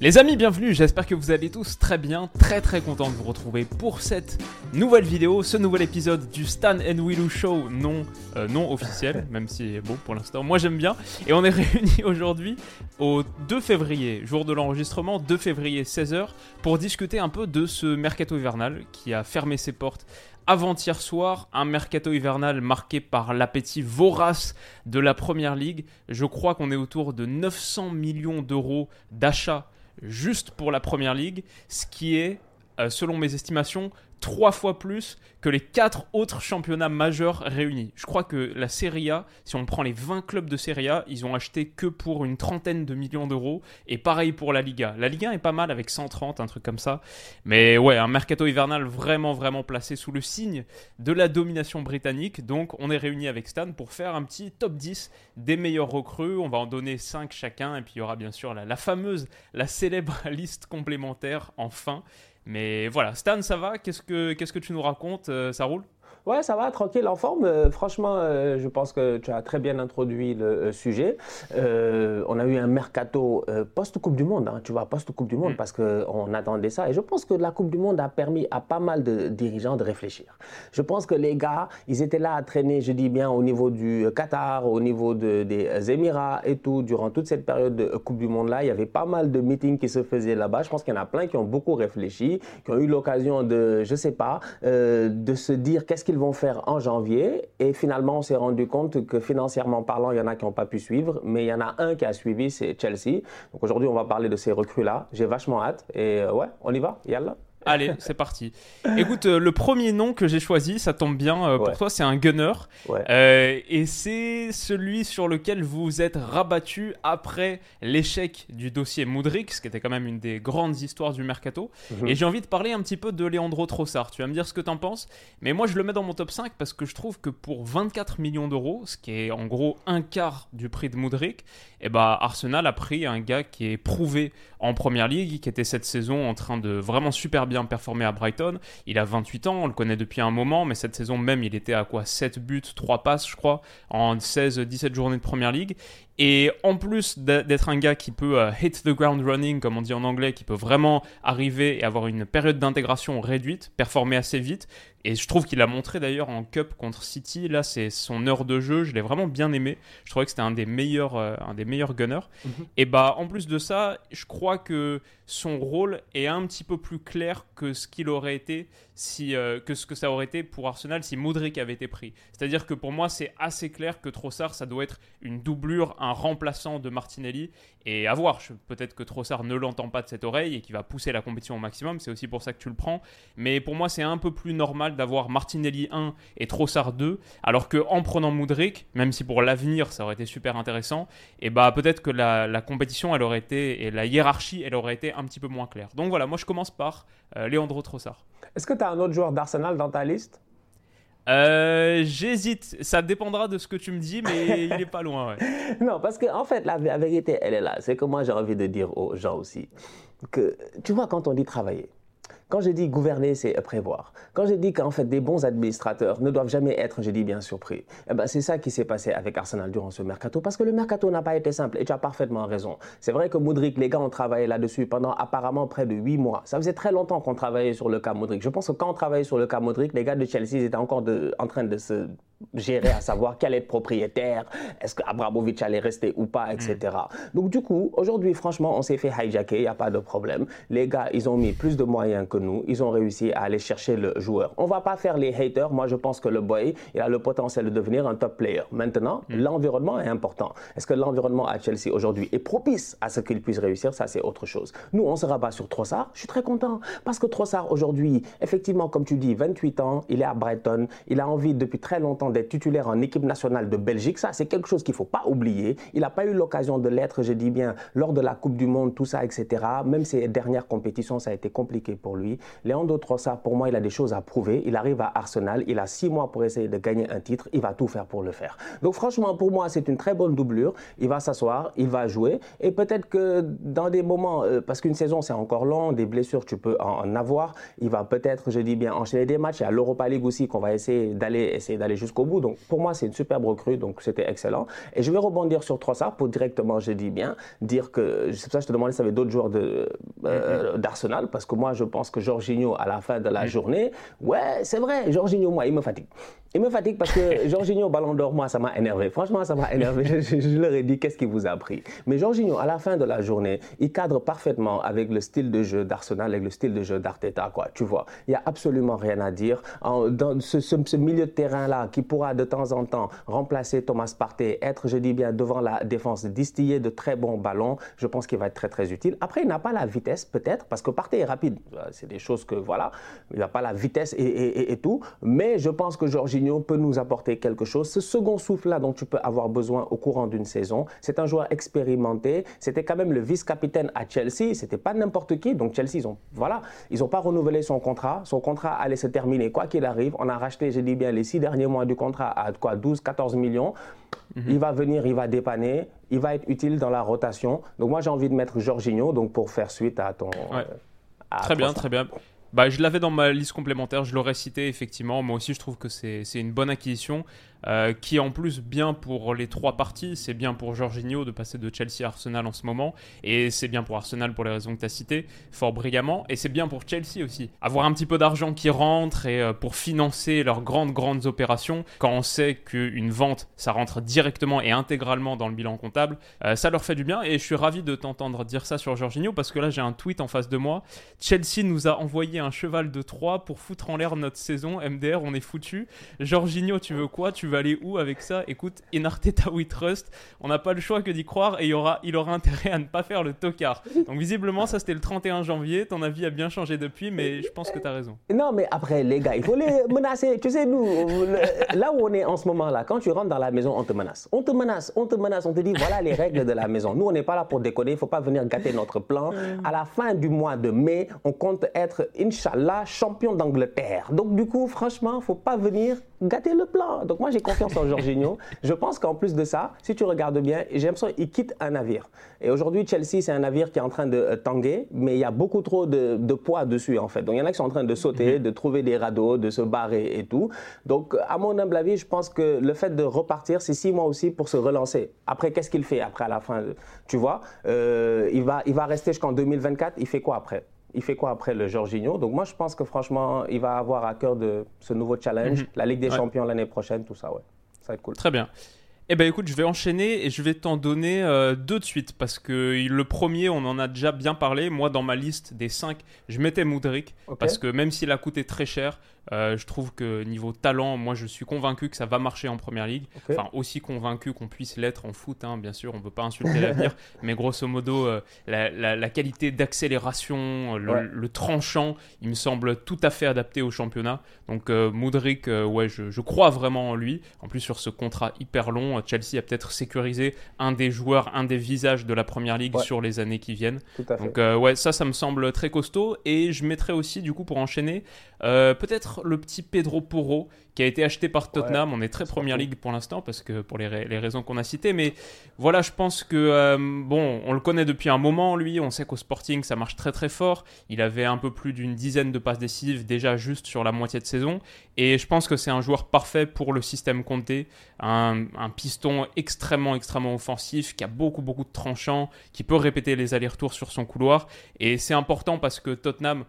Les amis, bienvenue, j'espère que vous allez tous très bien, très très content de vous retrouver pour cette nouvelle vidéo, ce nouvel épisode du Stan and Willow Show non, euh, non officiel, même si bon pour l'instant, moi j'aime bien. Et on est réunis aujourd'hui au 2 février, jour de l'enregistrement, 2 février 16h, pour discuter un peu de ce mercato hivernal qui a fermé ses portes avant-hier soir, un mercato hivernal marqué par l'appétit vorace de la Première Ligue. Je crois qu'on est autour de 900 millions d'euros d'achats juste pour la Première Ligue, ce qui est, selon mes estimations, trois fois plus que les quatre autres championnats majeurs réunis. Je crois que la Serie A, si on prend les 20 clubs de Serie A, ils ont acheté que pour une trentaine de millions d'euros. Et pareil pour la Liga. La Liga est pas mal avec 130, un truc comme ça. Mais ouais, un mercato hivernal vraiment, vraiment placé sous le signe de la domination britannique. Donc on est réunis avec Stan pour faire un petit top 10 des meilleurs recrues. On va en donner 5 chacun. Et puis il y aura bien sûr la, la fameuse, la célèbre liste complémentaire en fin. Mais voilà, Stan, ça va? Qu'est-ce que que tu nous racontes Euh, Ça roule? Ouais, ça va, tranquille, en forme. Euh, franchement, euh, je pense que tu as très bien introduit le euh, sujet. On a eu un mercato post-Coupe du Monde, hein, tu vois, post-Coupe du Monde, Mm. parce qu'on attendait ça. Et je pense que la Coupe du Monde a permis à pas mal de dirigeants de réfléchir. Je pense que les gars, ils étaient là à traîner, je dis bien, au niveau du Qatar, au niveau de- des Émirats et tout, durant toute cette période de Coupe du Monde-là. Il y avait pas mal de meetings qui se faisaient là-bas. Je pense qu'il y en a plein qui ont beaucoup réfléchi, qui ont eu l'occasion de, je sais pas, de se dire qu'est-ce qu'ils vont faire en janvier. Et finalement, on s'est rendu compte que financièrement parlant, il y en a qui n'ont pas pu suivre, mais il y en a un qui a suivi, c'est Chelsea. Donc aujourd'hui, on va parler de ces recrues-là. J'ai vachement hâte. Et euh, ouais, on y va, yalla. Allez, c'est parti. Écoute, euh, le premier nom que j'ai choisi, ça tombe bien euh, pour Ouais. toi, c'est un gunner. Ouais. Euh, et c'est celui sur lequel vous êtes rabattu après l'échec du dossier Moudric, ce qui était quand même une des grandes histoires du mercato. Mhm. Et j'ai envie de parler un petit peu de Leandro Trossard. Tu vas me dire ce que t'en penses. Mais moi, je le mets dans mon top 5 parce que je trouve que pour 24 millions d'euros, ce qui est en gros un quart du prix de Moudric, eh ben, Arsenal a pris un gars qui est prouvé en première ligue, qui était cette saison en train de vraiment super bien performer à Brighton. Il a 28 ans, on le connaît depuis un moment, mais cette saison même, il était à quoi? 7 buts, 3 passes, je crois, en 16-17 journées de première ligue. Et en plus d'être un gars qui peut euh, hit the ground running, comme on dit en anglais, qui peut vraiment arriver et avoir une période d'intégration réduite, performer assez vite. Et je trouve qu'il a montré d'ailleurs en Cup contre City, là c'est son heure de jeu, je l'ai vraiment bien aimé. Je trouvais que c'était un des meilleurs, euh, un des meilleurs gunners. Et bah en plus de ça, je crois que son rôle est un petit peu plus clair que ce qu'il aurait été si euh, que ce que ça aurait été pour Arsenal si Modric avait été pris. C'est-à-dire que pour moi, c'est assez clair que Trossard ça doit être une doublure, un remplaçant de Martinelli et à voir, peut-être que Trossard ne l'entend pas de cette oreille et qu'il va pousser la compétition au maximum, c'est aussi pour ça que tu le prends, mais pour moi, c'est un peu plus normal d'avoir Martinelli 1 et Trossard 2 alors que en prenant Modric, même si pour l'avenir, ça aurait été super intéressant, et bah peut-être que la, la compétition elle aurait été et la hiérarchie elle aurait été un petit peu moins claire. Donc voilà, moi je commence par euh, Leandro Trossard. Est-ce que tu as un autre joueur d'Arsenal dans ta liste? Euh, J'hésite, ça dépendra de ce que tu me dis, mais il est pas loin. Ouais. Non, parce qu'en en fait, la, la vérité, elle est là. C'est que moi, j'ai envie de dire aux gens aussi que, tu vois, quand on dit travailler, quand je dis gouverner, c'est prévoir. Quand je dis qu'en fait, des bons administrateurs ne doivent jamais être, je dis bien surpris, eh ben, c'est ça qui s'est passé avec Arsenal durant ce mercato. Parce que le mercato n'a pas été simple et tu as parfaitement raison. C'est vrai que Moudric, les gars ont travaillé là-dessus pendant apparemment près de 8 mois. Ça faisait très longtemps qu'on travaillait sur le cas Moudric. Je pense que quand on travaillait sur le cas Moudric, les gars de Chelsea ils étaient encore de- en train de se gérer à savoir quel est le propriétaire, est-ce qu'Abramovic allait rester ou pas, etc. Donc du coup, aujourd'hui, franchement, on s'est fait hijacker, il n'y a pas de problème. Les gars, ils ont mis plus de moyens que que nous, ils ont réussi à aller chercher le joueur. On va pas faire les haters. Moi, je pense que le boy, il a le potentiel de devenir un top player. Maintenant, mm. l'environnement est important. Est-ce que l'environnement à Chelsea aujourd'hui est propice à ce qu'il puisse réussir? Ça, c'est autre chose. Nous, on se rabat sur Trossard. Je suis très content parce que Trossard aujourd'hui, effectivement, comme tu dis, 28 ans, il est à Brighton, il a envie depuis très longtemps d'être titulaire en équipe nationale de Belgique. Ça, c'est quelque chose qu'il faut pas oublier. Il n'a pas eu l'occasion de l'être, je dis bien, lors de la Coupe du Monde, tout ça, etc. Même ses dernières compétitions, ça a été compliqué pour lui. Leandro Trossard, pour moi, il a des choses à prouver. Il arrive à Arsenal, il a six mois pour essayer de gagner un titre. Il va tout faire pour le faire. Donc, franchement, pour moi, c'est une très bonne doublure. Il va s'asseoir, il va jouer. Et peut-être que dans des moments, euh, parce qu'une saison, c'est encore long, des blessures, tu peux en, avoir. Il va peut-être, je dis bien, enchaîner des matchs. Il y a l'Europa League aussi qu'on va essayer d'aller essayer d'aller jusqu'au bout. Donc, pour moi, c'est une superbe recrue. Donc, c'était excellent. Et je vais rebondir sur Trossard pour directement, je dis bien, dire que, c'est pour ça que je te demandais si tu avais d'autres joueurs euh, d'Arsenal, parce que moi, je pense que Jorginho, à la fin de la mm. journée, ouais, c'est vrai, Jorginho, moi, il me fatigue. Il me fatigue parce que Jorginho, ballon d'or, moi, ça m'a énervé. Franchement, ça m'a énervé. Je, leur ai dit, qu'est-ce qui vous a pris Mais Jorginho, à la fin de la journée, il cadre parfaitement avec le style de jeu d'Arsenal, avec le style de jeu d'Arteta, quoi. Tu vois, il n'y a absolument rien à dire. dans ce, ce, milieu de terrain-là, qui pourra de temps en temps remplacer Thomas Partey, être, je dis bien, devant la défense, distiller de très bons ballons, je pense qu'il va être très, très utile. Après, il n'a pas la vitesse, peut-être, parce que Partey est rapide. C'est des choses que, voilà, il n'a pas la vitesse et, et, et, tout. Mais je pense que Jorginho, peut nous apporter quelque chose. Ce second souffle-là dont tu peux avoir besoin au courant d'une saison, c'est un joueur expérimenté. C'était quand même le vice-capitaine à Chelsea. C'était pas n'importe qui. Donc Chelsea, ils ont, voilà, ils n'ont pas renouvelé son contrat. Son contrat allait se terminer quoi qu'il arrive. On a racheté, je dis bien, les six derniers mois du contrat à quoi 12, 14 millions. Mhm. Il va venir, il va dépanner, il va être utile dans la rotation. Donc moi j'ai envie de mettre Jorginho donc pour faire suite à ton. Euh, très bien, très bien. Bah, je l'avais dans ma liste complémentaire, je l'aurais cité effectivement. Moi aussi, je trouve que c'est une bonne acquisition. Euh, qui est en plus bien pour les trois parties. C'est bien pour Jorginho de passer de Chelsea à Arsenal en ce moment, et c'est bien pour Arsenal pour les raisons que tu as citées, fort brillamment, et c'est bien pour Chelsea aussi. Avoir un petit peu d'argent qui rentre et euh, pour financer leurs grandes, grandes opérations, quand on sait qu'une vente, ça rentre directement et intégralement dans le bilan comptable, euh, ça leur fait du bien, et je suis ravi de t'entendre dire ça sur Jorginho, parce que là j'ai un tweet en face de moi. Chelsea nous a envoyé un cheval de 3 pour foutre en l'air notre saison, MDR, on est foutu. Jorginho, tu veux quoi? Veux aller où avec ça Écoute, in Arteta we trust. On n'a pas le choix que d'y croire et il, y aura, il aura intérêt à ne pas faire le tocard. Donc visiblement, ça c'était le 31 janvier. Ton avis a bien changé depuis, mais je pense que tu as raison. Non, mais après, les gars, il faut les menacer. Tu sais, nous, là où on est en ce moment-là, quand tu rentres dans la maison, on te menace. On te menace, on te menace, on te dit voilà les règles de la maison. Nous, on n'est pas là pour déconner, il ne faut pas venir gâter notre plan. À la fin du mois de mai, on compte être, Inch'Allah, champion d'Angleterre. Donc du coup, franchement, il ne faut pas venir gâter le plan. Donc moi, j'ai confiance en Jorginho. Je pense qu'en plus de ça, si tu regardes bien, j'ai l'impression qu'il quitte un navire. Et aujourd'hui, Chelsea, c'est un navire qui est en train de euh, tanguer, mais il y a beaucoup trop de, poids dessus, en fait. Donc il y en a qui sont en train de sauter, mhm. de trouver des radeaux, de se barrer et tout. Donc, à mon humble avis, je pense que le fait de repartir, c'est six mois aussi pour se relancer. Après, qu'est-ce qu'il fait après à la fin Tu vois, euh, il, va, il va rester jusqu'en 2024. Il fait quoi après? Il fait quoi après le Jorginho? Donc moi, je pense que franchement, il va avoir à cœur de ce nouveau challenge, mhm. la Ligue des Champions l'année prochaine, tout ça, ouais. Ça va être cool. Très bien. Eh ben écoute, je vais enchaîner et je vais t'en donner euh, deux de suite parce que le premier, on en a déjà bien parlé. Moi, dans ma liste des cinq, je mettais Moudric parce que même s'il a coûté très cher, euh, je trouve que niveau talent, moi je suis convaincu que ça va marcher en première ligue. Enfin, aussi convaincu qu'on puisse l'être en foot, hein, bien sûr, on ne veut pas insulter l'avenir, mais grosso modo, euh, la, qualité d'accélération, le, tranchant, il me semble tout à fait adapté au championnat. Donc, euh, Moudric, ouais, je, crois vraiment en lui. En plus, sur ce contrat hyper long, Chelsea a peut-être sécurisé un des joueurs, un des visages de la première ligue sur les années qui viennent. Donc, ouais, ça, ça me semble très costaud. Et je mettrais aussi, du coup, pour enchaîner, peut-être le petit Pedro Porro qui a été acheté par Tottenham. on est très première ligue pour l'instant parce que pour les, raisons qu'on a citées. Mais voilà, je pense que euh, bon, on le connaît depuis un moment lui. On sait qu'au Sporting ça marche très très fort. Il avait un peu plus d'une dizaine de passes décisives déjà juste sur la moitié de saison. Et je pense que c'est un joueur parfait pour le système Conte. Un, un piston extrêmement extrêmement offensif qui a beaucoup beaucoup de tranchants, qui peut répéter les allers-retours sur son couloir. Et c'est important parce que Tottenham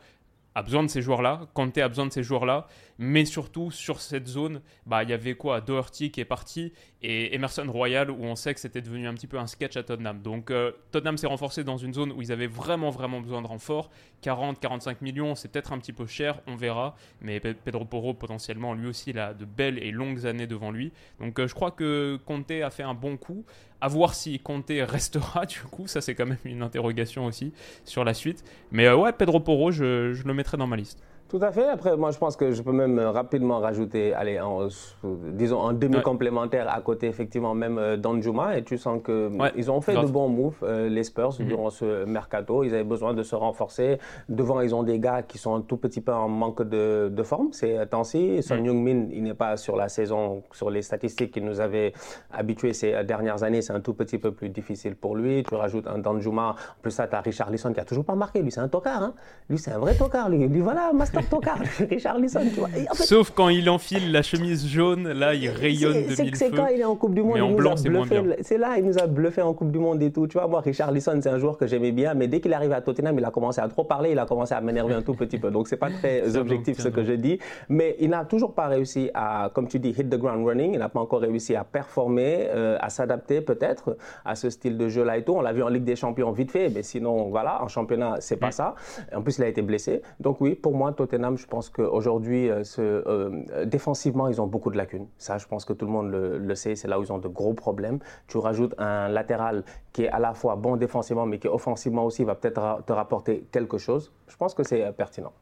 a besoin de ces joueurs-là, Kanté a besoin de ces joueurs-là, mais surtout sur cette zone, bah il y avait quoi Doherty qui est parti et Emerson Royal où on sait que c'était devenu un petit peu un sketch à Tottenham. Donc euh, Tottenham s'est renforcé dans une zone où ils avaient vraiment vraiment besoin de renfort. 40-45 millions, c'est peut-être un petit peu cher, on verra. Mais Pedro Porro potentiellement, lui aussi, il a de belles et longues années devant lui. Donc euh, je crois que Conte a fait un bon coup. À voir si Conte restera, du coup, ça c'est quand même une interrogation aussi sur la suite. Mais euh, ouais, Pedro Porro, je, je le mettrai dans ma liste. Tout à fait. Après, moi, je pense que je peux même euh, rapidement rajouter, allez, en, disons, en demi-complémentaire à côté, effectivement, même euh, Danjuma. Et tu sens que ils ont fait de bons moves, euh, les Spurs, mhm. durant ce mercato. Ils avaient besoin de se renforcer. Devant, ils ont des gars qui sont un tout petit peu en manque de, de forme. C'est Tansi. Son Young-min, il n'est pas sur la saison, sur les statistiques qu'il nous avait habitués ces dernières années. C'est un tout petit peu plus difficile pour lui. Tu rajoutes un Danjuma. En plus, ça, tu as Richard Lisson qui a toujours pas marqué. Lui, c'est un tocard. Hein. Lui, c'est un vrai tocard. Lui, lui voilà, master Richard Lisson, tu vois. Sauf quand il enfile la chemise jaune, là, il rayonne de mille C'est quand il est en Coupe du Monde. Mais en blanc, c'est moins bien. C'est là, il nous a bluffé en Coupe du Monde et tout. Tu vois, moi, Richard Lisson, c'est un joueur que j'aimais bien, mais dès qu'il arrive à Tottenham, il a commencé à trop parler, il a commencé à m'énerver un tout petit peu. Donc, c'est pas très objectif ce que je dis. Mais il n'a toujours pas réussi à, comme tu dis, hit the ground running. Il n'a pas encore réussi à performer, euh, à s'adapter peut-être à ce style de jeu-là et tout. On l'a vu en Ligue des Champions vite fait, mais sinon, voilà, en championnat, c'est pas ça. En plus, il a été blessé. Donc, oui, pour moi, Tottenham, je pense qu'aujourd'hui, euh, euh, défensivement, ils ont beaucoup de lacunes. Ça, je pense que tout le monde le, sait. C'est là où ils ont de gros problèmes. Tu rajoutes un latéral qui est à la fois bon défensivement, mais qui offensivement aussi va peut-être te rapporter quelque chose. Je pense que c'est euh, pertinent.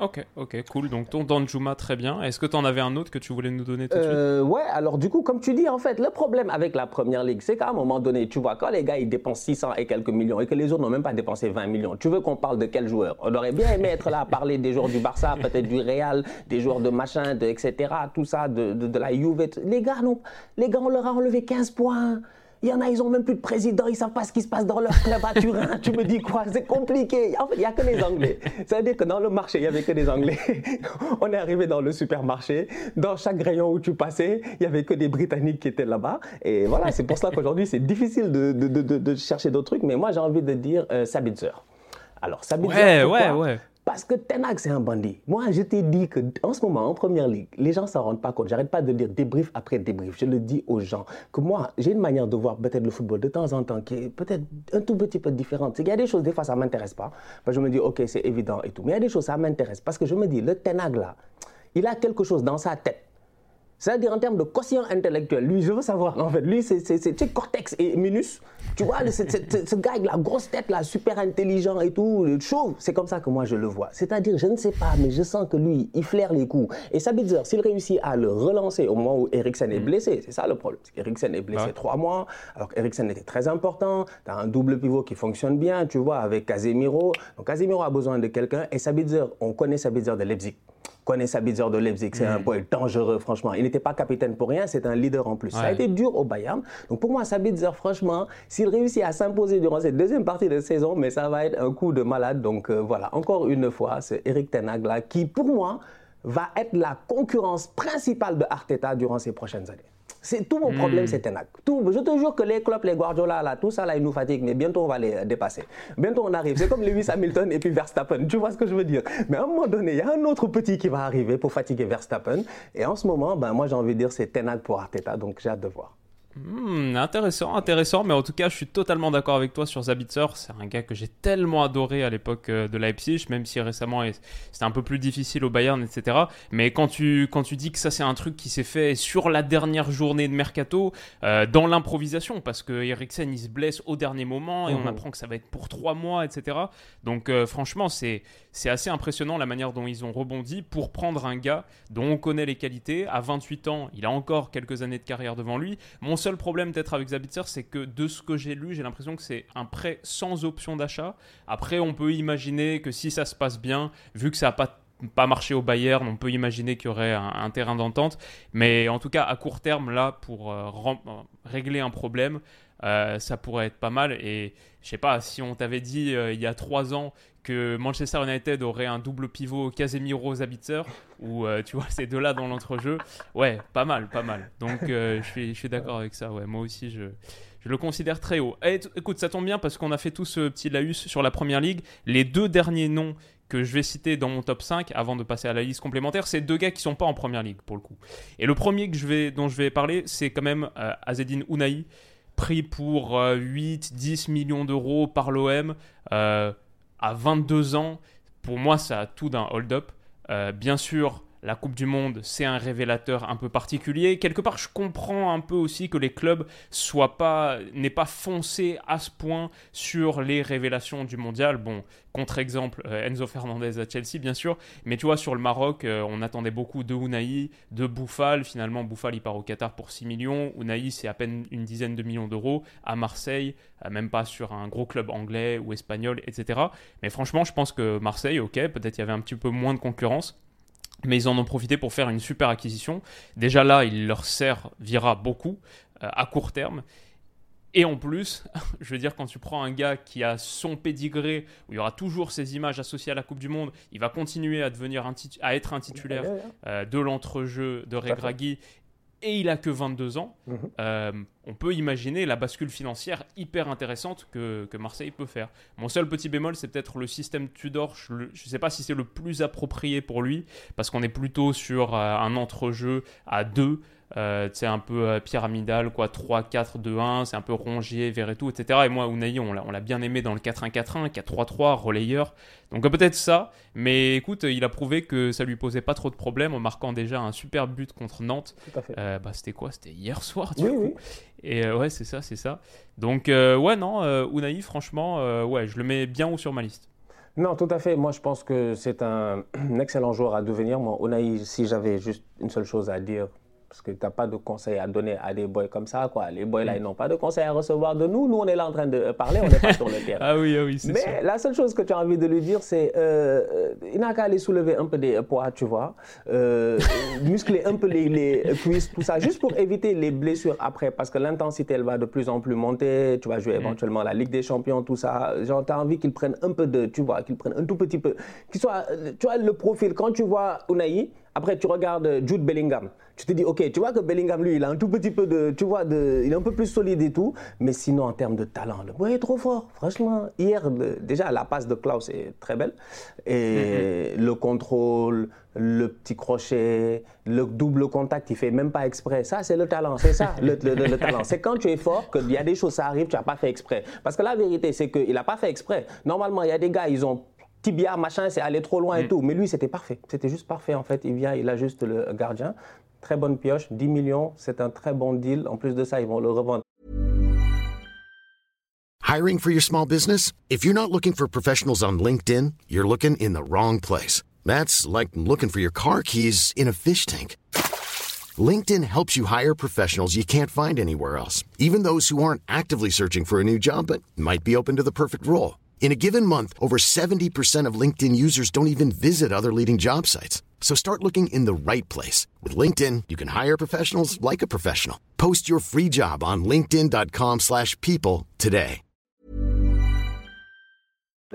Ok, ok, cool. Donc ton Danjuma, très bien. Est-ce que tu en avais un autre que tu voulais nous donner tout de suite euh, Ouais, alors du coup, comme tu dis, en fait, le problème avec la première ligue, c'est qu'à un moment donné, tu vois, quand les gars ils dépensent 600 et quelques millions et que les autres n'ont même pas dépensé 20 millions, tu veux qu'on parle de quel joueur? On aurait bien aimé être là à parler des joueurs du Barça, peut-être du Real, des joueurs de machin, de etc., tout ça, de, de, de la Juve. Les gars, non, les gars, on leur a enlevé 15 points. Il y en a, ils ont même plus de président, ils savent pas ce qui se passe dans leur club à Turin. tu me dis quoi? C'est compliqué. En fait, il y a que les Anglais. C'est-à-dire que dans le marché, il y avait que des Anglais. On est arrivé dans le supermarché. Dans chaque rayon où tu passais, il y avait que des Britanniques qui étaient là-bas. Et voilà, c'est pour cela qu'aujourd'hui, c'est difficile de, de, de, de, chercher d'autres trucs. Mais moi, j'ai envie de dire euh, Sabitzer. Alors, Sabitzer, ouais, ouais, ouais. Parce que Tenag, c'est un bandit. Moi, je t'ai dit qu'en ce moment, en première ligue, les gens ne s'en rendent pas compte. J'arrête pas de dire débrief après débrief. Je le dis aux gens que moi, j'ai une manière de voir peut-être le football de temps en temps qui est peut-être un tout petit peu différente. Il y a des choses, des fois, ça ne m'intéresse pas. je me dis, OK, c'est évident et tout. Mais il y a des choses, ça m'intéresse. Parce que je me dis, le Tenag, là, il a quelque chose dans sa tête c'est-à-dire en termes de quotient intellectuel, lui, je veux savoir, en fait, lui, c'est cortex et minus. Tu vois, ce gars avec la grosse tête, là, super intelligent et tout, chauve, c'est comme ça que moi je le vois. C'est-à-dire, je ne sais pas, mais je sens que lui, il flaire les coups. Et Sabitzer, s'il réussit à le relancer au moment où Eriksen est mm. blessé, c'est ça le problème. Eriksen est blessé trois mois, alors qu'Eriksen était très important. Tu as un double pivot qui fonctionne bien, tu vois, avec Casemiro. Donc Casemiro a besoin de quelqu'un et Sabitzer, on connaît Sabitzer de Leipzig connaît Sabitzer de Leipzig, c'est un mm. point dangereux, franchement. Il n'était pas capitaine pour rien, c'est un leader en plus. Ça a été dur au Bayern. Donc pour moi, Sabitzer, franchement, s'il réussit à s'imposer durant cette deuxième partie de saison, mais ça va être un coup de malade. Donc euh, voilà, encore une fois, c'est Eric Tenag là qui, pour moi, va être la concurrence principale de Arteta durant ces prochaines années. C'est tout mon problème, hmm. c'est Tenac. Tout, je te jure que les clubs, les Guardiola, là, tout ça, là, ils nous fatiguent, mais bientôt on va les dépasser. Bientôt on arrive. C'est comme Lewis Hamilton et puis Verstappen. Tu vois ce que je veux dire? Mais à un moment donné, il y a un autre petit qui va arriver pour fatiguer Verstappen. Et en ce moment, ben, moi, j'ai envie de dire c'est Tenac pour Arteta. Donc j'ai hâte de voir. Hmm, intéressant, intéressant, mais en tout cas, je suis totalement d'accord avec toi sur Zabitzer. C'est un gars que j'ai tellement adoré à l'époque euh, de Leipzig, même si récemment c'était un peu plus difficile au Bayern, etc. Mais quand tu, quand tu dis que ça, c'est un truc qui s'est fait sur la dernière journée de mercato, euh, dans l'improvisation, parce que Eriksen il se blesse au dernier moment et on mmh. apprend que ça va être pour trois mois, etc. Donc, euh, franchement, c'est c'est assez impressionnant la manière dont ils ont rebondi pour prendre un gars dont on connaît les qualités. À 28 ans, il a encore quelques années de carrière devant lui. Mon seul problème peut-être avec Zabitzer, c'est que de ce que j'ai lu, j'ai l'impression que c'est un prêt sans option d'achat. Après, on peut imaginer que si ça se passe bien, vu que ça n'a pas pas marché au Bayern, on peut imaginer qu'il y aurait un, terrain d'entente. Mais en tout cas, à court terme, là, pour euh, régler un problème, euh, ça pourrait être pas mal. Et je sais pas, si on t'avait dit euh, il y a trois ans Manchester United aurait un double pivot Casemiro Zabitzer, ou euh, tu vois ces deux-là dans l'entrejeu, ouais, pas mal, pas mal. Donc je suis, je suis d'accord avec ça. Ouais, moi aussi je, le considère très haut. Et, écoute, ça tombe bien parce qu'on a fait tout ce petit laus sur la première ligue. Les deux derniers noms que je vais citer dans mon top 5 avant de passer à la liste complémentaire, c'est deux gars qui sont pas en première ligue pour le coup. Et le premier que je vais, dont je vais parler, c'est quand même euh, Azedine Ounahi, pris pour 8-10 millions d'euros par l'OM à 22 ans. Pour moi, ça a tout d'un hold-up. bien sûr, la Coupe du Monde, c'est un révélateur un peu particulier. Quelque part, je comprends un peu aussi que les clubs soient pas, n'aient pas foncé à ce point sur les révélations du mondial. Bon, contre-exemple, euh, Enzo Fernandez à Chelsea, bien sûr. Mais tu vois, sur le Maroc, euh, on attendait beaucoup de Unai, de Bouffal. Finalement, Bouffal, il part au Qatar pour 6 millions. Unai, c'est à peine une dizaine de millions d'euros. À Marseille, euh, même pas sur un gros club anglais ou espagnol, etc. Mais franchement, je pense que Marseille, ok, peut-être il y avait un petit peu moins de concurrence mais ils en ont profité pour faire une super acquisition. Déjà là, il leur servira beaucoup euh, à court terme. Et en plus, je veux dire, quand tu prends un gars qui a son pédigré, où il y aura toujours ces images associées à la Coupe du Monde, il va continuer à, devenir un à être un titulaire euh, de l'entrejeu de Regragui et il a que 22 ans, mhm. euh, on peut imaginer la bascule financière hyper intéressante que, Marseille peut faire. Mon seul petit bémol, c'est peut-être le système Tudor. Je ne sais pas si c'est le plus approprié pour lui, parce qu'on est plutôt sur euh, un entrejeu à deux euh, c'est un peu euh, pyramidal, quoi, 3-4-2-1, c'est un peu Rongier, tout etc. Et moi, Unai, on l'a bien aimé dans le 4-1-4-1, 4-3-3, relayeur. Donc euh, peut-être ça, mais écoute, il a prouvé que ça lui posait pas trop de problèmes en marquant déjà un super but contre Nantes. bah, c'était quoi? C'était hier soir, du coup. Et ouais, c'est ça, c'est ça. Donc ouais, non, Unai, franchement, ouais, je le mets bien haut sur ma liste. Non, tout à fait. Moi, je pense que c'est un, excellent joueur à devenir. Moi, Unai, si j'avais juste une seule chose à dire parce que tu n'as pas de conseils à donner à des boys comme ça. Quoi. Les boys, là, ils n'ont pas de conseils à recevoir de nous. Nous, on est là en train de parler, on n'est pas sur le terrain. Ah oui, ah oui, c'est Mais la seule chose que tu as envie de lui dire, c'est euh, euh il n'a qu'à aller soulever un peu des poids, tu vois, euh, muscler un peu les, cuisses, tout ça, juste pour éviter les blessures après, parce que l'intensité, elle va de plus en plus monter. Tu vas jouer mm. éventuellement la Ligue des Champions, tout ça. Genre, tu as envie qu'il prenne un peu de, tu vois, qu'il prenne un tout petit peu, qu'il soit, tu vois, le profil. Quand tu vois Unai, après, tu regardes Jude Bellingham. Tu te dis, ok, tu vois que Bellingham, lui, il a un tout petit peu de. Tu vois, de, il est un peu plus solide et tout. Mais sinon, en termes de talent, le boy est trop fort. Franchement, hier, déjà, la passe de Klaus est très belle. Et mm-hmm. le contrôle, le petit crochet, le double contact, il fait même pas exprès. Ça, c'est le talent. C'est ça, le, talent. C'est quand tu es fort qu'il y a des choses, ça arrive, tu n'as pas fait exprès. Parce que la vérité, c'est qu'il n'a pas fait exprès. Normalement, il y a des gars, ils ont tibia, machin, c'est aller trop loin et mm. tout. Mais lui, c'était parfait. C'était juste parfait, en fait. Il vient, il a juste le gardien. Très bonne pioche, 10 millions, c'est un très bon deal. En plus de ça, ils vont le revendre. Hiring for your small business? If you're not looking for professionals on LinkedIn, you're looking in the wrong place. That's like looking for your car keys in a fish tank. LinkedIn helps you hire professionals you can't find anywhere else, even those who aren't actively searching for a new job but might be open to the perfect role. In a given month, over 70% of LinkedIn users don't even visit other leading job sites. So start looking in the right place. With LinkedIn, you can hire professionals like a professional. Post your free job on linkedin.com slash people today.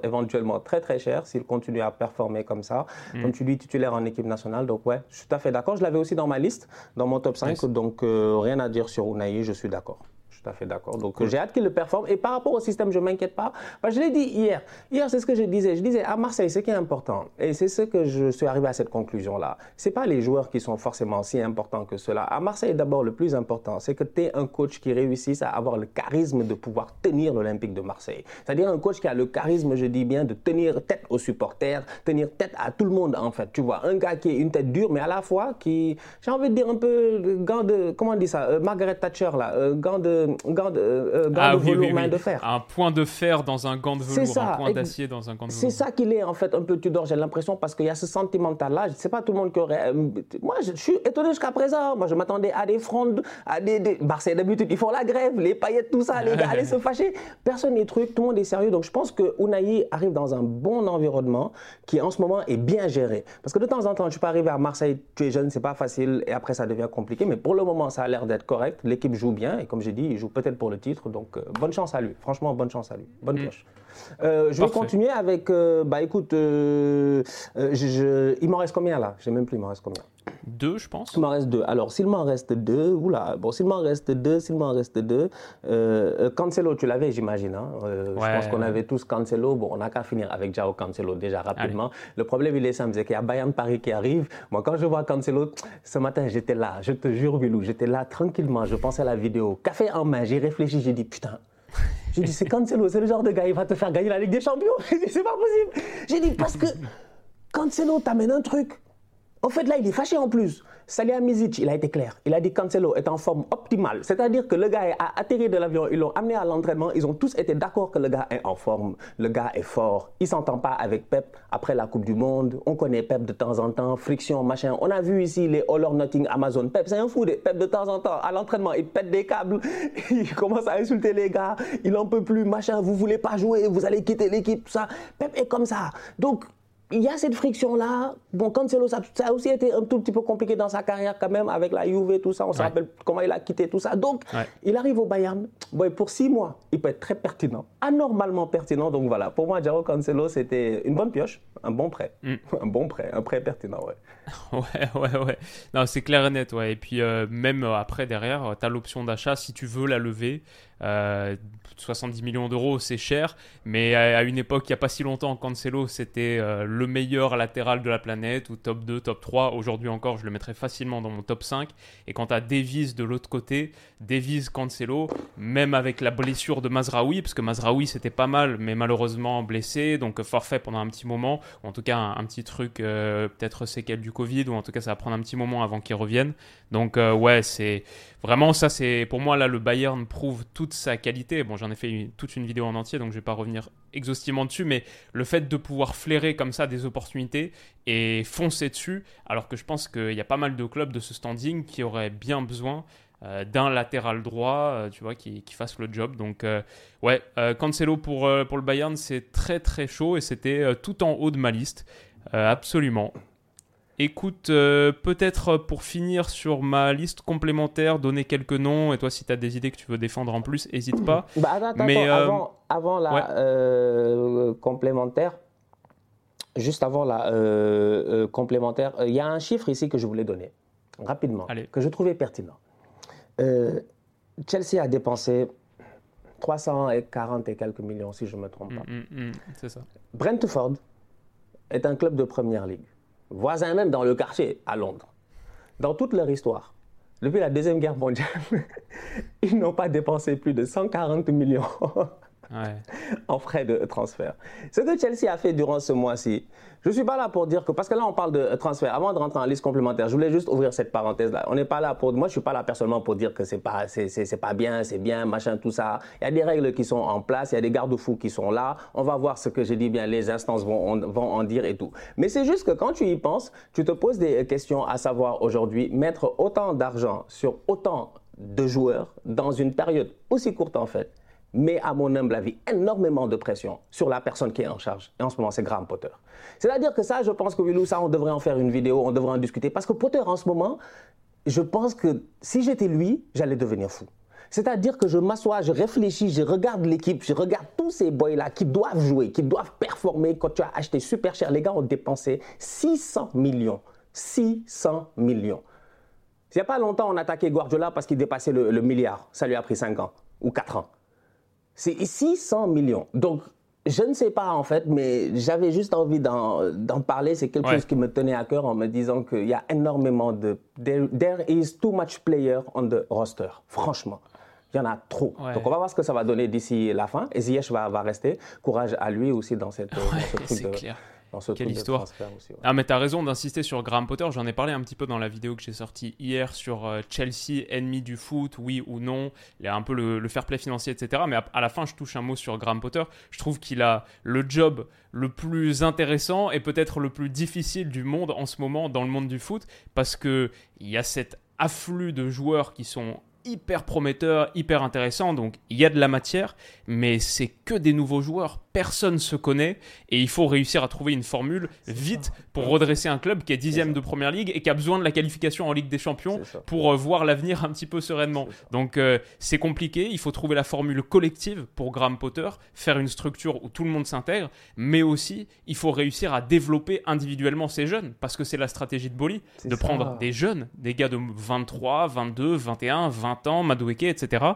Éventuellement très très cher s'il continue à performer comme ça. Mm. Comme tu dis, titulaire en équipe nationale. Donc ouais, je suis tout à fait d'accord. Je l'avais aussi dans ma liste, dans mon top 5. Yes. Donc euh, rien à dire sur Unai, je suis d'accord tout à fait d'accord. Donc j'ai hâte qu'il le performe. Et par rapport au système, je ne m'inquiète pas. je l'ai dit hier. Hier, c'est ce que je disais. Je disais à Marseille, ce qui est important, et c'est ce que je suis arrivé à cette conclusion-là, ce n'est pas les joueurs qui sont forcément si importants que cela. À Marseille, d'abord, le plus important, c'est que tu es un coach qui réussisse à avoir le charisme de pouvoir tenir l'Olympique de Marseille. C'est-à-dire un coach qui a le charisme, je dis bien, de tenir tête aux supporters, tenir tête à tout le monde, en fait. Tu vois, un gars qui est une tête dure, mais à la fois qui, j'ai envie de dire un peu, gant de, comment on dit ça, euh, Margaret Thatcher, là, euh, gant de gant de, euh, ah velours main de fer. Un point de fer dans un gant de velours, un point d'acier dans un gant de velours. C'est ça qu'il est en fait un peu Tudor, j'ai l'impression, parce qu'il y a ce sentimental-là. Je ne sais pas tout le monde qui aurait. Euh, moi, je, suis étonné jusqu'à présent. Moi, je m'attendais à des frondes, à des. des... Marseille d'habitude, ils font la grève, les paillettes, tout ça, les gars allaient se fâcher. Personne n'est truc, tout le monde est sérieux. Donc je pense que Unai arrive dans un bon environnement qui en ce moment est bien géré. Parce que de temps en temps, tu peux arriver à Marseille, tu es jeune, c'est pas facile, et après ça devient compliqué. Mais pour le moment, ça a l'air d'être correct. L'équipe joue bien, et comme j'ai dit, il joue peut-être pour le titre. Donc, euh, bonne chance à lui. Franchement, bonne chance à lui. Bonne mm. cloche. Euh, je vais continuer avec. Euh, bah écoute, je, il m'en reste combien là? Je sais même plus, il m'en reste combien deux, je pense. Il m'en reste deux. Alors, s'il m'en reste deux, oula, bon, s'il m'en reste deux, s'il m'en reste deux, euh, Cancelo, tu l'avais, j'imagine. Hein je pense qu'on avait tous Cancelo. Bon, on n'a qu'à finir avec Jao Cancelo déjà rapidement. Le problème, il est simple, c'est qu'il y a Bayern Paris qui arrive. Moi, quand je vois Cancelo, ce matin, j'étais là, je te jure, Bilou, j'étais là tranquillement, je pensais à la vidéo, café en main, j'ai réfléchi, j'ai dit, putain, j'ai dit, c'est Cancelo, c'est le genre de gars, il va te faire gagner la Ligue des Champions. J'ai dit, c'est pas possible. J'ai dit, parce que Cancelo t'amène un truc. En fait, là, il est fâché en plus. Salihamidzic, il a été clair. Il a dit Cancelo est en forme optimale. C'est-à-dire que le gars a atterri de l'avion, ils l'ont amené à l'entraînement, ils ont tous été d'accord que le gars est en forme. Le gars est fort. Il s'entend pas avec Pep après la Coupe du Monde. On connaît Pep de temps en temps, friction, machin. On a vu ici les All or Nothing Amazon. Pep, c'est un fou. Pep de temps en temps, à l'entraînement, il pète des câbles. Il commence à insulter les gars. Il en peut plus, machin. Vous voulez pas jouer, vous allez quitter l'équipe, ça. Pep est comme ça. Donc, il y a cette friction-là. Bon, Cancelo, ça, ça, a aussi été un tout petit peu compliqué dans sa carrière quand même, avec la Juve, tout ça. On se rappelle comment il a quitté tout ça. Donc, il arrive au Bayern. Bon, pour six mois, il peut être très pertinent, anormalement pertinent. Donc voilà, pour moi, Jao Cancelo, c'était une bonne pioche, un bon prêt. Mm. Un bon prêt, un prêt pertinent, ouais. ouais, ouais, ouais. Non, c'est clair et net, ouais. Et puis, euh, même euh, après, derrière, tu as l'option d'achat si tu veux la lever. 70 euh, millions d'euros, c'est cher, mais à, une époque, il n'y a pas si longtemps, Cancelo, c'était euh, le meilleur latéral de la planète, ou top 2, top 3. Aujourd'hui encore, je le mettrais facilement dans mon top 5. Et quand tu as Davies de l'autre côté, Davies, Cancelo, même avec la blessure de Mazraoui, parce que Mazraoui, c'était pas mal, mais malheureusement blessé, donc forfait pendant un petit moment, ou en tout cas un, petit truc, euh, peut-être séquelle du Covid, ou en tout cas ça va prendre un petit moment avant qu'il revienne. Donc ouais, c'est vraiment ça, c'est pour moi là, le Bayern prouve toute sa qualité. Bon, j'en ai fait toute une vidéo en entier, donc je vais pas revenir exhaustivement dessus, mais le fait de pouvoir flairer comme ça des opportunités et foncer dessus, alors que je pense qu'il y a pas mal de clubs de ce standing qui auraient bien besoin euh, d'un latéral droit, euh, tu vois, qui, fasse le job. Donc, euh, ouais, Cancelo pour, pour le Bayern, c'est très très chaud et c'était tout en haut de ma liste. absolument. Écoute, euh, peut-être pour finir sur ma liste complémentaire, donner quelques noms, et toi si tu as des idées que tu veux défendre en plus, n'hésite pas. Bah, attends, Mais, euh, avant, avant, la euh, complémentaire, juste avant la complémentaire, il y a un chiffre ici que je voulais donner, rapidement, que je trouvais pertinent. Chelsea a dépensé 340 et quelques millions, si je ne me trompe pas. Mm, mm, mm, c'est ça. Brentford est un club de première ligue voisins même dans le quartier à Londres. Dans toute leur histoire, depuis la Deuxième Guerre mondiale, ils n'ont pas dépensé plus de 140 millions en frais de transfert. Ce que Chelsea a fait durant ce mois-ci, je ne suis pas là pour dire que, parce que là on parle de transfert, avant de rentrer en liste complémentaire, je voulais juste ouvrir cette parenthèse-là. On n'est pas là pour, moi je suis pas là personnellement pour dire que c'est pas, c'est, pas bien, c'est bien, machin, tout ça. Il y a des règles qui sont en place, il y a des garde-fous qui sont là. On va voir ce que j'ai dit bien, les instances vont, vont en dire et tout. Mais c'est juste que quand tu y penses, tu te poses des questions à savoir aujourd'hui, mettre autant d'argent sur autant de joueurs dans une période aussi courte en fait met, à mon humble avis, énormément de pression sur la personne qui est en charge. Et en ce moment, c'est Graham Potter. C'est-à-dire que ça, je pense que Willou, ça, on devrait en faire une vidéo, on devrait en discuter. Parce que Potter, en ce moment, je pense que si j'étais lui, j'allais devenir fou. C'est-à-dire que je m'assois, je réfléchis, je regarde l'équipe, je regarde tous ces boys-là qui doivent jouer, qui doivent performer. Quand tu as acheté super cher, les gars ont dépensé 600 millions. 600 millions. Il n'y a pas longtemps, on attaquait Guardiola parce qu'il dépassait le, le milliard. Ça lui a pris 5 ans ou 4 ans. C'est 600 millions. Donc, je ne sais pas en fait, mais j'avais juste envie d'en parler. C'est quelque chose qui me tenait à cœur en me disant qu'il y a énormément de. There, is too much player on the roster. Franchement. Il y en a trop. Donc on va voir ce que ça va donner d'ici la fin. Et Ziyech va, va rester. Courage à lui aussi dans, cette, dans ce truc de, clair. Quelle histoire. Ah, mais t'as raison d'insister sur Graham Potter. J'en ai parlé un petit peu dans la vidéo que j'ai sortie hier sur euh, Chelsea, ennemi du foot, oui ou non. Il y a un peu le, fair play financier, etc. Mais à, la fin, je touche un mot sur Graham Potter. Je trouve qu'il a le job le plus intéressant et peut-être le plus difficile du monde en ce moment dans le monde du foot parce que il y a cet afflux de joueurs qui sont hyper prometteurs, hyper intéressants, donc il y a de la matière, mais c'est que des nouveaux joueurs personne se connaît et il faut réussir à trouver une formule vite pour redresser un club qui est dixième de première ligue et qui a besoin de la qualification en Ligue des Champions pour euh, voir l'avenir un petit peu sereinement. Donc euh, c'est compliqué, il faut trouver la formule collective pour Graham Potter, faire une structure où tout le monde s'intègre, mais aussi il faut réussir à développer individuellement ces jeunes parce que c'est la stratégie de Boli de prendre des jeunes, des gars de 23, 22, 21, 20 ans, Madueke, etc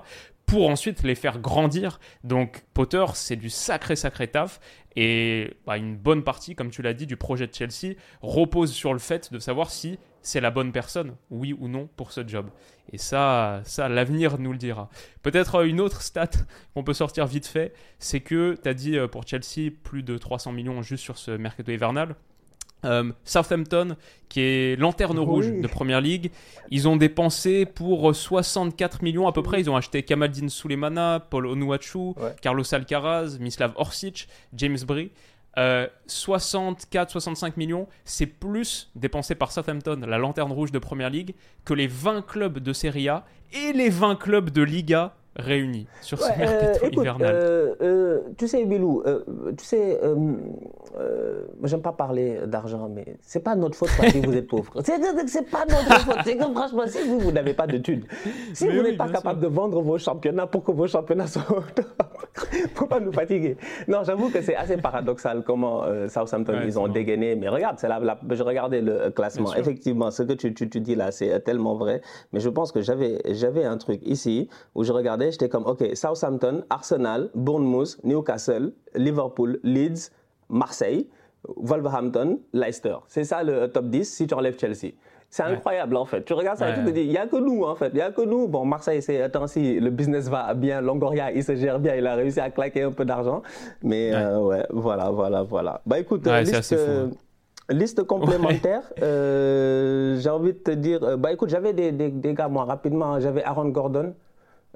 pour ensuite les faire grandir. Donc Potter, c'est du sacré, sacré taf. Et bah, une bonne partie, comme tu l'as dit, du projet de Chelsea repose sur le fait de savoir si c'est la bonne personne, oui ou non, pour ce job. Et ça, ça l'avenir nous le dira. Peut-être euh, une autre stat qu'on peut sortir vite fait, c'est que tu as dit euh, pour Chelsea plus de 300 millions juste sur ce mercato hivernal. Euh, Southampton, qui est lanterne rouge de Première Ligue, ils ont dépensé pour 64 millions à peu près. Ils ont acheté Kamaldin Sulemana, Paul Onuachu, Carlos Alcaraz, Mislav Orsic, James Brie. 64-65 millions, c'est plus dépensé par Southampton, la lanterne rouge de Première Ligue, que les 20 clubs de Serie A et les 20 clubs de Liga réunis sur ce mercato euh, hivernal. Euh, euh, tu sais, Bilou, tu sais, j'aime pas parler d'argent, mais c'est pas notre faute que vous êtes pauvre. C'est pas notre faute. C'est comme franchement, si vous, vous n'avez pas de thunes, si vous n'êtes pas capable de vendre vos championnats pour que vos championnats soient faut pas nous fatiguer. Non, j'avoue que c'est assez paradoxal comment Southampton ils ont dégainé. Mais regarde, la, je regardais le classement. Effectivement, ce que tu, tu, tu dis là, c'est tellement vrai. Mais je pense que j'avais un truc ici où je regardais j'étais comme, OK, Southampton, Arsenal, Bournemouth, Newcastle, Liverpool, Leeds, Marseille, Wolverhampton, Leicester. C'est ça le top 10 si tu enlèves Chelsea. C'est incroyable en fait. Tu regardes ça et tu te dis, il n'y a que nous en fait. Il n'y a que nous. Bon, Marseille, c'est, attends, si le business va bien, Longoria, il se gère bien, il a réussi à claquer un peu d'argent. Mais ouais, euh, voilà, voilà, voilà. Bah écoute, liste, euh, liste, complémentaire, euh, j'ai envie de te dire, bah écoute, j'avais des, des, des, gars, moi rapidement, j'avais Aaron Gordon.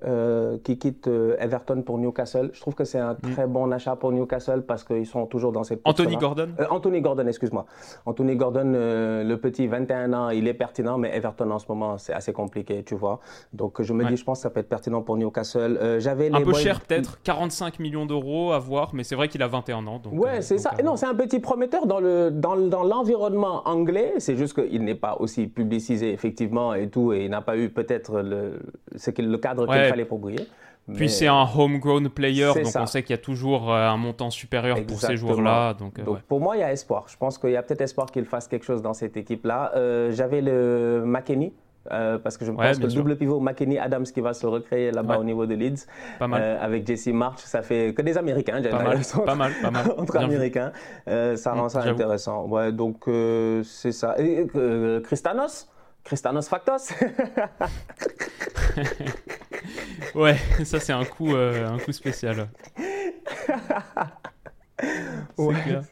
Euh, qui quitte euh, Everton pour Newcastle. Je trouve que c'est un mm. très bon achat pour Newcastle parce qu'ils sont toujours dans cette. Anthony Gordon? Euh, Anthony Gordon, excuse-moi. Anthony Gordon, le petit, 21 ans, il est pertinent, mais Everton en ce moment, c'est assez compliqué, tu vois. Donc je me dis, je pense que ça peut être pertinent pour Newcastle. J'avais Un peu cher peut-être, 45 millions d'euros à voir, mais c'est vrai qu'il a 21 ans. Donc, ouais, c'est ça. non, c'est un petit prometteur dans l'environnement le, dans, dans anglais. C'est juste qu'il n'est pas aussi publicisé, effectivement, et tout, et il n'a pas eu peut-être le, le cadre qu'il pour briller. Puis c'est un homegrown player, donc on sait qu'il y a toujours euh, un montant supérieur pour ces joueurs-là. Donc, euh, pour moi, il y a espoir. Je pense qu'il y a peut-être espoir qu'il fasse quelque chose dans cette équipe-là. Euh, j'avais le McKenny. parce que je pense que le double pivot McKenny Adams qui va se recréer là-bas au niveau de Leeds avec Jesse March, ça fait que des Américains, pas mal, pas mal, pas mal, entre Américains, ça rend ça intéressant. Ouais, donc c'est ça. Et, Christanos, Christanos Factos. ouais, ça c'est un coup, euh, un coup spécial. ouais. Clair.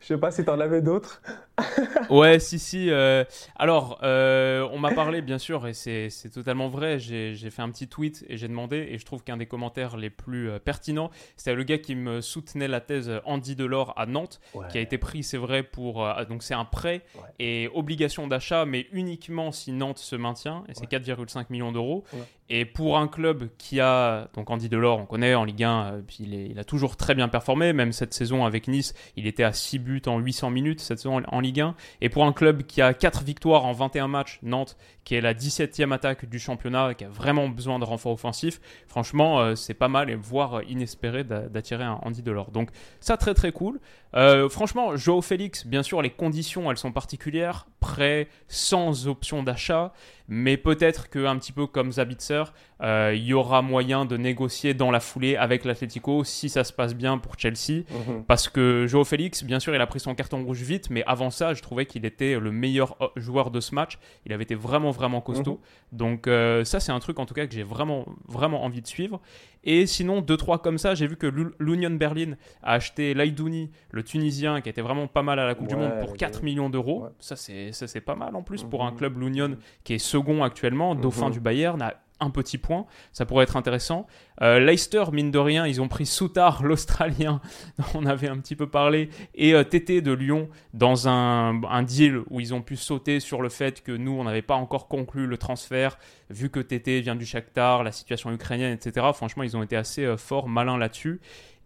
Je sais pas si tu en avais d'autres. ouais, si, si. Euh, alors, euh, on m'a parlé, bien sûr, et c'est totalement vrai. J'ai fait un petit tweet et j'ai demandé, et je trouve qu'un des commentaires les plus euh, pertinents, c'était le gars qui me soutenait la thèse Andy Delors à Nantes, qui a été pris, c'est vrai, pour. donc, c'est un prêt et obligation d'achat, mais uniquement si Nantes se maintient, et c'est 4,5 millions d'euros. Et pour un club qui a. Donc, Andy Delors, on connaît en Ligue 1, puis il, il, a toujours très bien performé, même cette saison avec Nice, il était à 6 buts en 800 minutes cette saison en Ligue 1. Et pour un club qui a 4 victoires en 21 matchs, Nantes, qui est la 17e attaque du championnat, qui a vraiment besoin de renfort offensif, franchement, euh, c'est pas mal et voire inespéré d'attirer un Andy Delors. Donc ça, très très cool. Euh, franchement, Joao Félix, bien sûr, les conditions, elles sont particulières. Prêt, sans option d'achat. Mais peut-être qu'un petit peu comme Zabitzer, euh, il y aura moyen de négocier dans la foulée avec l'Atlético si ça se passe bien pour Chelsea. Mhm. Parce que Joao Félix, bien sûr, il a pris son carton rouge vite. Mais avant ça, je trouvais qu'il était le meilleur euh, joueur de ce match. Il avait été vraiment, vraiment costaud. Mhm. Donc ça, c'est un truc en tout cas que j'ai vraiment, vraiment envie de suivre. Et sinon, deux trois comme ça, j'ai vu que l'Union Berlin a acheté Laidouni, le Tunisien, qui était vraiment pas mal à la Coupe du Monde, pour 4 millions d'euros. Ça, c'est pas mal en plus pour un mhm. club l'Union qui est second actuellement, dauphin mhm. du Bayern, a un petit point. Ça pourrait être intéressant. Euh, Leicester, mine de rien, ils ont pris Soutar, l'Australien, dont on avait un petit peu parlé, et euh, TT de Lyon dans un, deal où ils ont pu sauter sur le fait que nous, on n'avait pas encore conclu le transfert, vu que TT vient du Shakhtar, la situation ukrainienne, etc. Franchement, ils ont été assez euh, forts, malins là-dessus.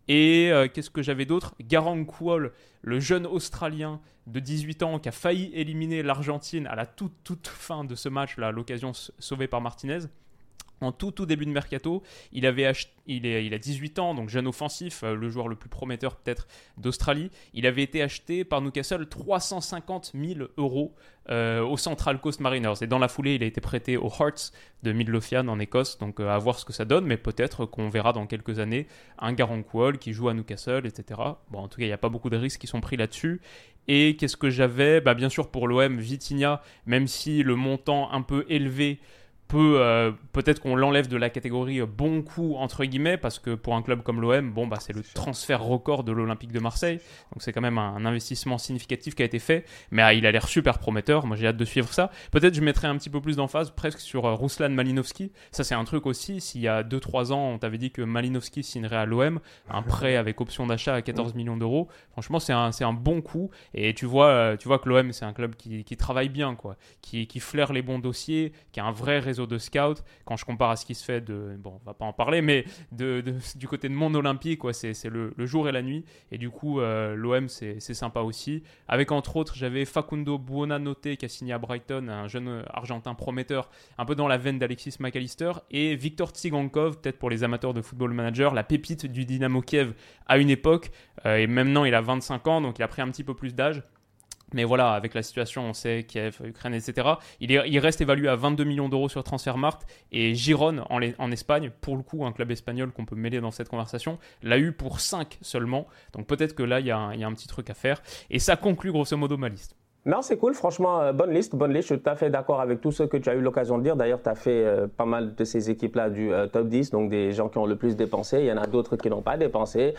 Et euh, qu'est-ce que j'avais d'autre? Garang Kuol, le jeune Australien de 18 ans qui a failli éliminer l'Argentine à la toute, toute fin de ce match, là, l'occasion sauvée par Martinez en tout, tout début de mercato. Il, avait il, est, il a 18 ans, donc jeune offensif, euh, le joueur le plus prometteur peut-être d'Australie. Il avait été acheté par Newcastle 350 000 euros euh, au Central Coast Mariners. Et dans la foulée, il a été prêté aux Hearts de Midlothian en Écosse. Donc euh, à voir ce que ça donne, mais peut-être qu'on verra dans quelques années un Garang qui joue à Newcastle, etc. Bon, en tout cas, il n'y a pas beaucoup de risques qui sont pris là-dessus. Et qu'est-ce que j'avais? Bah, Bien sûr, pour l'OM, Vitinha, même si le montant un peu élevé peut euh, peut-être qu'on l'enlève de la catégorie euh, bon coup entre guillemets parce que pour un club comme l'OM bon bah c'est le transfert record de l'Olympique de Marseille. Donc c'est quand même un, investissement significatif qui a été fait. Mais ah, il a l'air super prometteur. Moi j'ai hâte de suivre ça. Peut-être je mettrai un petit peu plus d'emphase presque sur euh, Ruslan Malinowski. Ça c'est un truc aussi. S'il y a 2-3 ans on t'avait dit que Malinowski signerait à l'OM un prêt avec option d'achat à 14 millions d'euros franchement c'est un, un bon coup. Et tu vois tu vois que l'OM c'est un club qui, qui, travaille bien quoi. Qui, qui flaire les bons dossiers qui a un vrai réseau de scout, quand je compare à ce qui se fait de, bon, on va pas en parler, mais de, du côté de monde olympique, quoi, c'est, le, jour et la nuit. Et du coup, euh, l'OM, c'est, sympa aussi. Avec entre autres, j'avais Facundo Buonanotte qui a signé à Brighton, un jeune argentin prometteur, un peu dans la veine d'Alexis McAllister, et Victor Tsigankov, peut-être pour les amateurs de football manager, la pépite du Dynamo Kiev à une époque. Euh, et maintenant, il a 25 ans, donc il a pris un petit peu plus d'âge. Mais voilà, avec la situation, on sait Kiev, Ukraine, etc. Il, est, il reste évalué à 22 millions d'euros sur Transfermarkt. Et Giron, en, Espagne, pour le coup, un club espagnol qu'on peut mêler dans cette conversation, l'a eu pour 5 seulement. Donc peut-être que là, il il y a un petit truc à faire. Et ça conclut grosso modo ma liste. Non, c'est cool, franchement, euh, bonne liste, bonne liste. Je suis tout à fait d'accord avec tout ce que tu as eu l'occasion de dire. D'ailleurs, tu as fait euh, pas mal de ces équipes-là du euh, top 10, donc des gens qui ont le plus dépensé. Il y en a d'autres qui n'ont pas dépensé.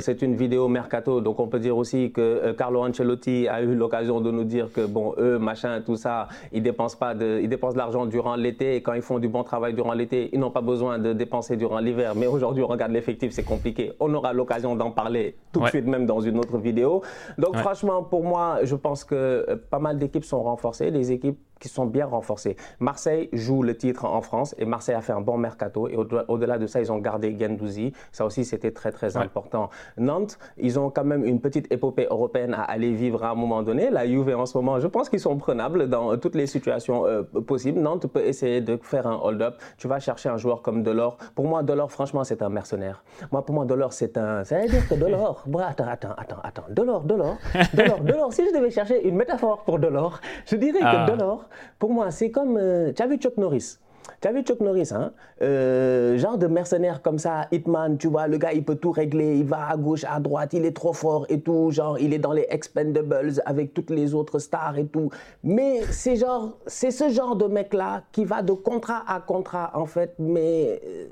C'est une vidéo mercato, donc on peut dire aussi que Carlo Ancelotti a eu l'occasion de nous dire que, bon, eux, machin, tout ça, ils dépensent pas de, ils dépensent de l'argent durant l'été et quand ils font du bon travail durant l'été, ils n'ont pas besoin de dépenser durant l'hiver. Mais aujourd'hui, on regarde l'effectif, c'est compliqué. On aura l'occasion d'en parler tout de suite, même dans une autre vidéo. Donc, franchement, pour moi, je pense que pas mal d'équipes équipes sont renforcées, les équipes qui sont bien renforcées. Marseille joue le titre en France et Marseille a fait un bon mercato. Et au-delà de ça, ils ont gardé Gendouzi. Ça aussi, c'était très, très important. Nantes, ils ont quand même une petite épopée européenne à aller vivre à un moment donné. La Juve, en ce moment, je pense qu'ils sont prenables dans toutes les situations euh, possibles. Nantes peut essayer de faire un hold-up. Tu vas chercher un joueur comme Delors. Pour moi, Delors, franchement, c'est un mercenaire. Moi, pour moi, Delors, c'est un. Ça veut dire que Delors. attends, attends, attends, attends. Delors, Delors, Delors, Delors. Si je devais chercher une métaphore pour Delors, je dirais que ah. Delors, pour moi, c'est comme. Euh, tu as vu Chuck Norris? Tu as vu Chuck Norris, hein? Euh, genre de mercenaire comme ça, Hitman, tu vois, le gars il peut tout régler, il va à gauche, à droite, il est trop fort et tout, genre il est dans les expendables avec toutes les autres stars et tout. Mais c'est genre, c'est ce genre de mec là qui va de contrat à contrat en fait, mais euh,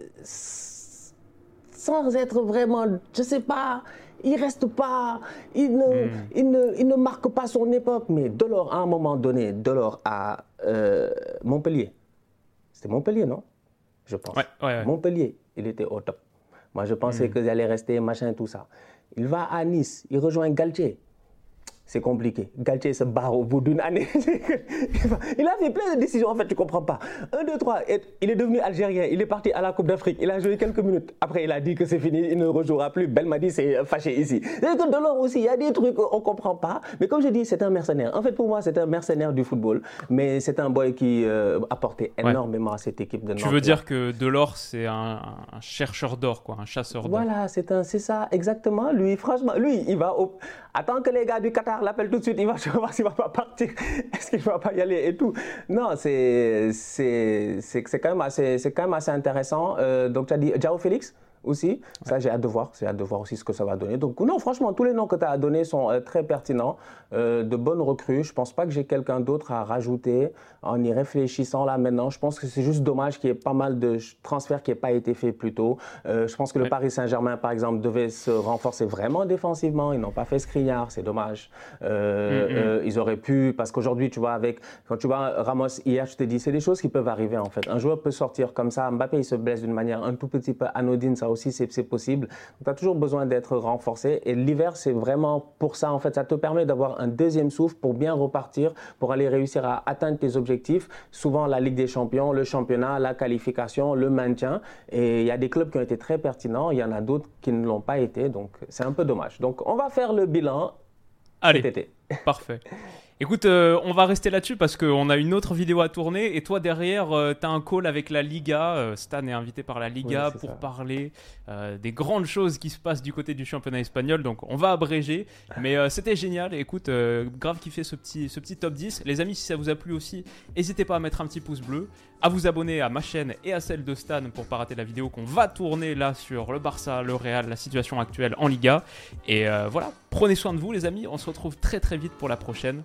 sans être vraiment, je sais pas, il reste pas, il ne, hmm. il ne, il ne, marque pas son époque. Mais Delors, à un moment donné, Delors à euh, Montpellier, c'était Montpellier, non? Je pense. Montpellier, il était au top. Moi, je pensais qu'il allait rester, machin, tout ça. Il va à Nice, il rejoint Galtier c'est compliqué. Galtier se barre au bout d'une année. il a fait plein de décisions, en fait, tu comprends pas. Un, deux, trois, il est devenu algérien, il est parti à la Coupe d'Afrique, il a joué quelques minutes. Après, il a dit que c'est fini, il ne rejouera plus. Belmadi s'est fâché ici. C'est que Delors aussi, il y a des trucs qu'on comprend pas. Mais comme je dis, c'est un mercenaire. En fait, pour moi, c'est un mercenaire du football. Mais c'est un boy qui euh, apportait énormément à cette équipe de Tu veux dire que Delors, c'est un, chercheur d'or, quoi, un chasseur d'or. Voilà, c'est ça, exactement. Lui, franchement, lui, il va au... Attends que les gars du Qatar l'appelle tout de suite, il va voir s'il va pas partir, est-ce qu'il va pas y aller et tout. Non, c'est quand, même assez, quand même assez intéressant. Euh, donc tu as dit Jao Félix? Aussi. Ça, j'ai hâte de voir. J'ai hâte de voir aussi ce que ça va donner. Donc, non, franchement, tous les noms que tu as donnés sont euh, très pertinents. Euh, de bonnes recrues. Je pense pas que j'ai quelqu'un d'autre à rajouter en y réfléchissant là maintenant. Je pense que c'est juste dommage qu'il y ait pas mal de transferts qui n'aient pas été faits plus tôt. Euh, je pense que le Paris Saint-Germain, par exemple, devait se renforcer vraiment défensivement. Ils n'ont pas fait Skriniar, c'est dommage. Ils auraient pu, parce qu'aujourd'hui, tu vois, avec, quand tu vois Ramos hier, je te dis, c'est des choses qui peuvent arriver en fait. Un joueur peut sortir comme ça. Mbappé, il se blesse d'une manière un tout petit peu anodine, ça aussi aussi, c'est possible. Tu as toujours besoin d'être renforcé. Et l'hiver, c'est vraiment pour ça. En fait, ça te permet d'avoir un deuxième souffle pour bien repartir, pour aller réussir à atteindre tes objectifs. Souvent, la Ligue des Champions, le championnat, la qualification, le maintien. Et il y a des clubs qui ont été très pertinents. Il y en a d'autres qui ne l'ont pas été. Donc, c'est un peu dommage. Donc, on va faire le bilan Allez, cet été. parfait. Écoute, euh, on va rester là-dessus parce qu'on a une autre vidéo à tourner et toi derrière, euh, tu as un call avec la Liga. Euh, Stan est invité par la Liga Oui, pour ça. parler des grandes choses qui se passent du côté du championnat espagnol. Donc on va abréger, mais c'était génial. Écoute, grave kiffé ce petit, ce petit top 10. Les amis, si ça vous a plu aussi, n'hésitez pas à mettre un petit pouce bleu, à vous abonner à ma chaîne et à celle de Stan pour pas rater la vidéo qu'on va tourner là sur le Barça, le Real, la situation actuelle en Liga. Et voilà, prenez soin de vous les amis. On se retrouve très très vite pour la prochaine.